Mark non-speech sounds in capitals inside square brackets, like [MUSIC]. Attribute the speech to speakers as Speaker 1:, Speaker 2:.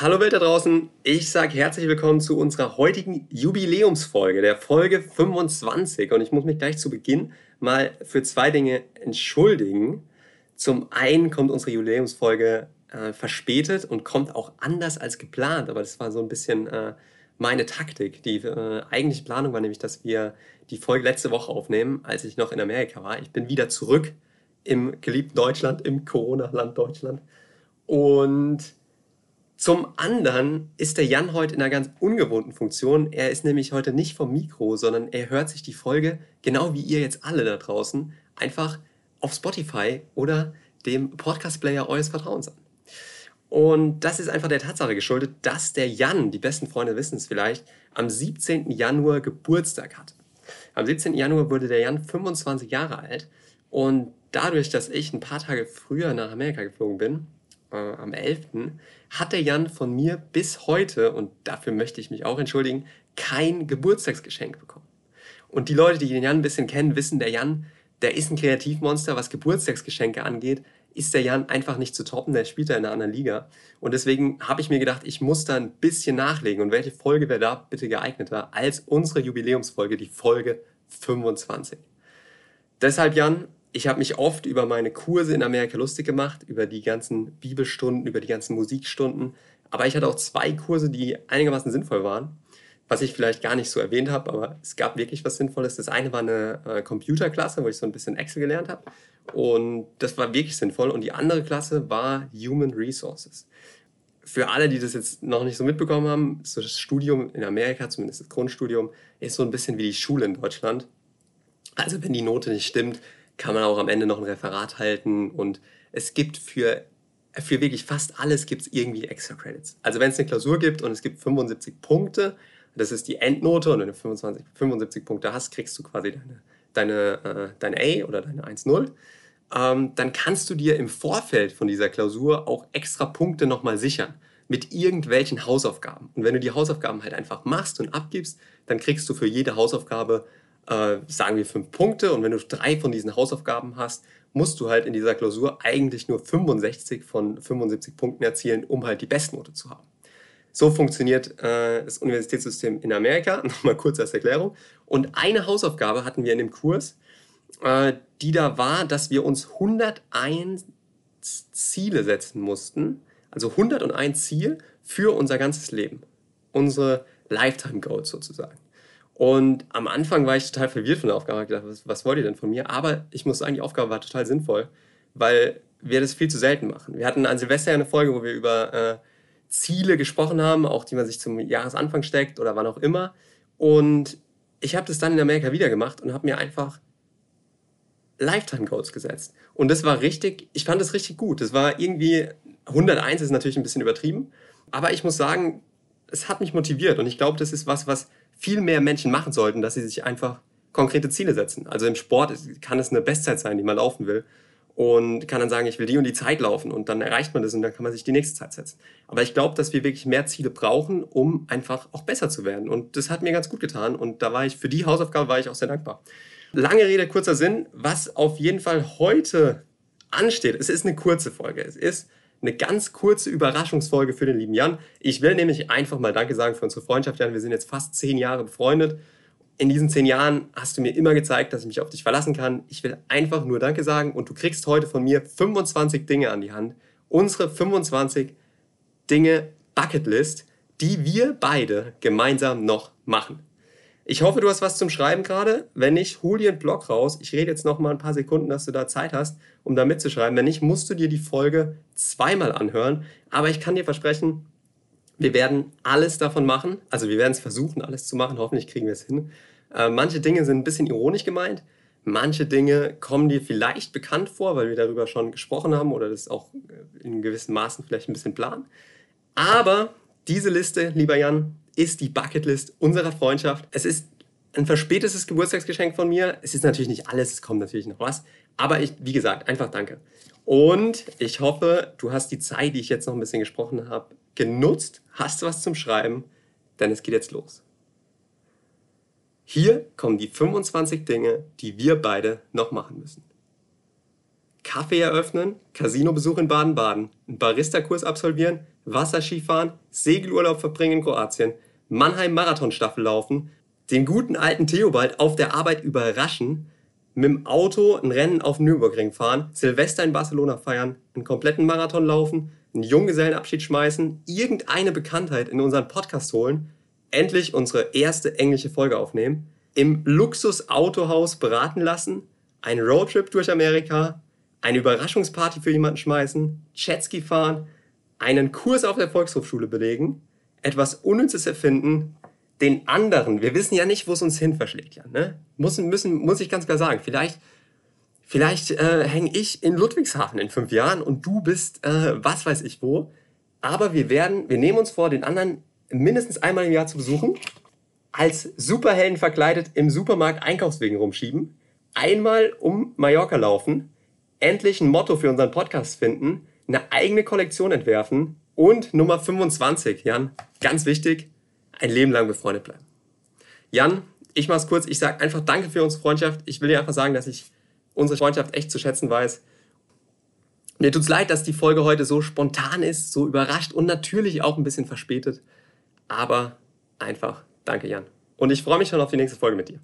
Speaker 1: Hallo Welt da draußen, ich sage herzlich willkommen zu unserer heutigen Jubiläumsfolge, der Folge 25. Und ich muss mich gleich zu Beginn mal für zwei Dinge entschuldigen. Zum einen kommt unsere Jubiläumsfolge äh, verspätet und kommt auch anders als geplant, aber das war so ein bisschen äh, meine Taktik. Die äh, eigentliche Planung war nämlich, dass wir die Folge letzte Woche aufnehmen, als ich noch in Amerika war. Ich bin wieder zurück im geliebten Deutschland, im Corona-Land Deutschland. Und zum anderen ist der Jan heute in einer ganz ungewohnten Funktion. Er ist nämlich heute nicht vom Mikro, sondern er hört sich die Folge, genau wie ihr jetzt alle da draußen, einfach auf Spotify oder dem Podcast-Player eures Vertrauens an. Und das ist einfach der Tatsache geschuldet, dass der Jan, die besten Freunde wissen es vielleicht, am 17. Januar Geburtstag hat. Am 17. Januar wurde der Jan 25 Jahre alt und dadurch, dass ich ein paar Tage früher nach Amerika geflogen bin, äh, am 11., hat der Jan von mir bis heute, und dafür möchte ich mich auch entschuldigen, kein Geburtstagsgeschenk bekommen. Und die Leute, die den Jan ein bisschen kennen, wissen, der Jan, der ist ein Kreativmonster, was Geburtstagsgeschenke angeht, ist der Jan einfach nicht zu toppen, der spielt da in einer anderen Liga. Und deswegen habe ich mir gedacht, ich muss da ein bisschen nachlegen. Und welche Folge wäre da bitte geeigneter als unsere Jubiläumsfolge, die Folge 25. Deshalb, Jan, ich habe mich oft über meine Kurse in Amerika lustig gemacht, über die ganzen Bibelstunden, über die ganzen Musikstunden. Aber ich hatte auch zwei Kurse, die einigermaßen sinnvoll waren, was ich vielleicht gar nicht so erwähnt habe, aber es gab wirklich was Sinnvolles. Das eine war eine äh, Computerklasse, wo ich so ein bisschen Excel gelernt habe. Und das war wirklich sinnvoll. Und die andere Klasse war Human Resources. Für alle, die das jetzt noch nicht so mitbekommen haben, so das Studium in Amerika, zumindest das Grundstudium, ist so ein bisschen wie die Schule in Deutschland. Also wenn die Note nicht stimmt, kann man auch am Ende noch ein Referat halten und es gibt für, für wirklich fast alles gibt es irgendwie extra Credits. Also wenn es eine Klausur gibt und es gibt 75 Punkte, das ist die Endnote und wenn du 25, 75 Punkte hast, kriegst du quasi deine, deine, äh, deine A oder deine 1-0. Ähm, dann kannst du dir im Vorfeld von dieser Klausur auch extra Punkte nochmal sichern mit irgendwelchen Hausaufgaben. Und wenn du die Hausaufgaben halt einfach machst und abgibst, dann kriegst du für jede Hausaufgabe äh, sagen wir fünf Punkte und wenn du drei von diesen Hausaufgaben hast, musst du halt in dieser Klausur eigentlich nur 65 von 75 Punkten erzielen, um halt die Bestnote zu haben. So funktioniert äh, das Universitätssystem in Amerika. [LAUGHS] Nochmal kurz als Erklärung. Und eine Hausaufgabe hatten wir in dem Kurs, äh, die da war, dass wir uns 101 Ziele setzen mussten. Also 101 Ziel für unser ganzes Leben. Unsere Lifetime Goals sozusagen. Und am Anfang war ich total verwirrt von der Aufgabe, Ich gedacht, was, was wollt ihr denn von mir? Aber ich muss sagen, die Aufgabe war total sinnvoll, weil wir das viel zu selten machen. Wir hatten an Silvester eine Folge, wo wir über äh, Ziele gesprochen haben, auch die man sich zum Jahresanfang steckt oder wann auch immer. Und ich habe das dann in Amerika wieder gemacht und habe mir einfach Lifetime Goals gesetzt. Und das war richtig, ich fand das richtig gut. Das war irgendwie, 101 ist natürlich ein bisschen übertrieben, aber ich muss sagen, es hat mich motiviert und ich glaube, das ist was, was viel mehr Menschen machen sollten, dass sie sich einfach konkrete Ziele setzen. Also im Sport kann es eine Bestzeit sein, die man laufen will und kann dann sagen, ich will die und die Zeit laufen und dann erreicht man das und dann kann man sich die nächste Zeit setzen. Aber ich glaube, dass wir wirklich mehr Ziele brauchen, um einfach auch besser zu werden und das hat mir ganz gut getan und da war ich für die Hausaufgabe war ich auch sehr dankbar. Lange Rede, kurzer Sinn, was auf jeden Fall heute ansteht. Es ist eine kurze Folge. Es ist eine ganz kurze Überraschungsfolge für den lieben Jan. Ich will nämlich einfach mal Danke sagen für unsere Freundschaft, Jan. Wir sind jetzt fast zehn Jahre befreundet. In diesen zehn Jahren hast du mir immer gezeigt, dass ich mich auf dich verlassen kann. Ich will einfach nur Danke sagen und du kriegst heute von mir 25 Dinge an die Hand. Unsere 25 Dinge Bucketlist, die wir beide gemeinsam noch machen. Ich hoffe, du hast was zum Schreiben gerade. Wenn nicht, hol dir einen Blog raus. Ich rede jetzt noch mal ein paar Sekunden, dass du da Zeit hast, um da mitzuschreiben. Wenn nicht, musst du dir die Folge zweimal anhören. Aber ich kann dir versprechen, wir werden alles davon machen. Also wir werden es versuchen, alles zu machen. Hoffentlich kriegen wir es hin. Äh, manche Dinge sind ein bisschen ironisch gemeint. Manche Dinge kommen dir vielleicht bekannt vor, weil wir darüber schon gesprochen haben oder das auch in gewissen Maßen vielleicht ein bisschen planen. Aber diese Liste, lieber Jan, ist die Bucketlist unserer Freundschaft. Es ist ein verspätetes Geburtstagsgeschenk von mir. Es ist natürlich nicht alles, es kommt natürlich noch was. Aber ich, wie gesagt, einfach danke. Und ich hoffe, du hast die Zeit, die ich jetzt noch ein bisschen gesprochen habe, genutzt, hast was zum Schreiben, denn es geht jetzt los. Hier kommen die 25 Dinge, die wir beide noch machen müssen. Kaffee eröffnen, Casinobesuch in Baden-Baden, einen Barista-Kurs absolvieren, Wasserskifahren, Segelurlaub verbringen in Kroatien, Mannheim Marathonstaffel laufen, den guten alten Theobald auf der Arbeit überraschen, mit dem Auto ein Rennen auf Nürburgring fahren, Silvester in Barcelona feiern, einen kompletten Marathon laufen, einen Junggesellenabschied schmeißen, irgendeine Bekanntheit in unseren Podcast holen, endlich unsere erste englische Folge aufnehmen, im Luxus-Autohaus beraten lassen, einen Roadtrip durch Amerika, eine Überraschungsparty für jemanden schmeißen, Jetski fahren, einen Kurs auf der Volkshochschule belegen, etwas Unnützes erfinden, den anderen, wir wissen ja nicht, wo es uns hin verschlägt, ja, ne? Muss, müssen, muss ich ganz klar sagen, vielleicht, vielleicht äh, hänge ich in Ludwigshafen in fünf Jahren und du bist, äh, was weiß ich wo. Aber wir werden, wir nehmen uns vor, den anderen mindestens einmal im Jahr zu besuchen, als Superhelden verkleidet im Supermarkt Einkaufswegen rumschieben, einmal um Mallorca laufen, endlich ein Motto für unseren Podcast finden, eine eigene Kollektion entwerfen und Nummer 25, Jan, ganz wichtig, ein Leben lang befreundet bleiben. Jan, ich mach's kurz, ich sag einfach danke für unsere Freundschaft. Ich will dir einfach sagen, dass ich unsere Freundschaft echt zu schätzen weiß. Mir tut's leid, dass die Folge heute so spontan ist, so überrascht und natürlich auch ein bisschen verspätet. Aber einfach danke, Jan. Und ich freue mich schon auf die nächste Folge mit dir.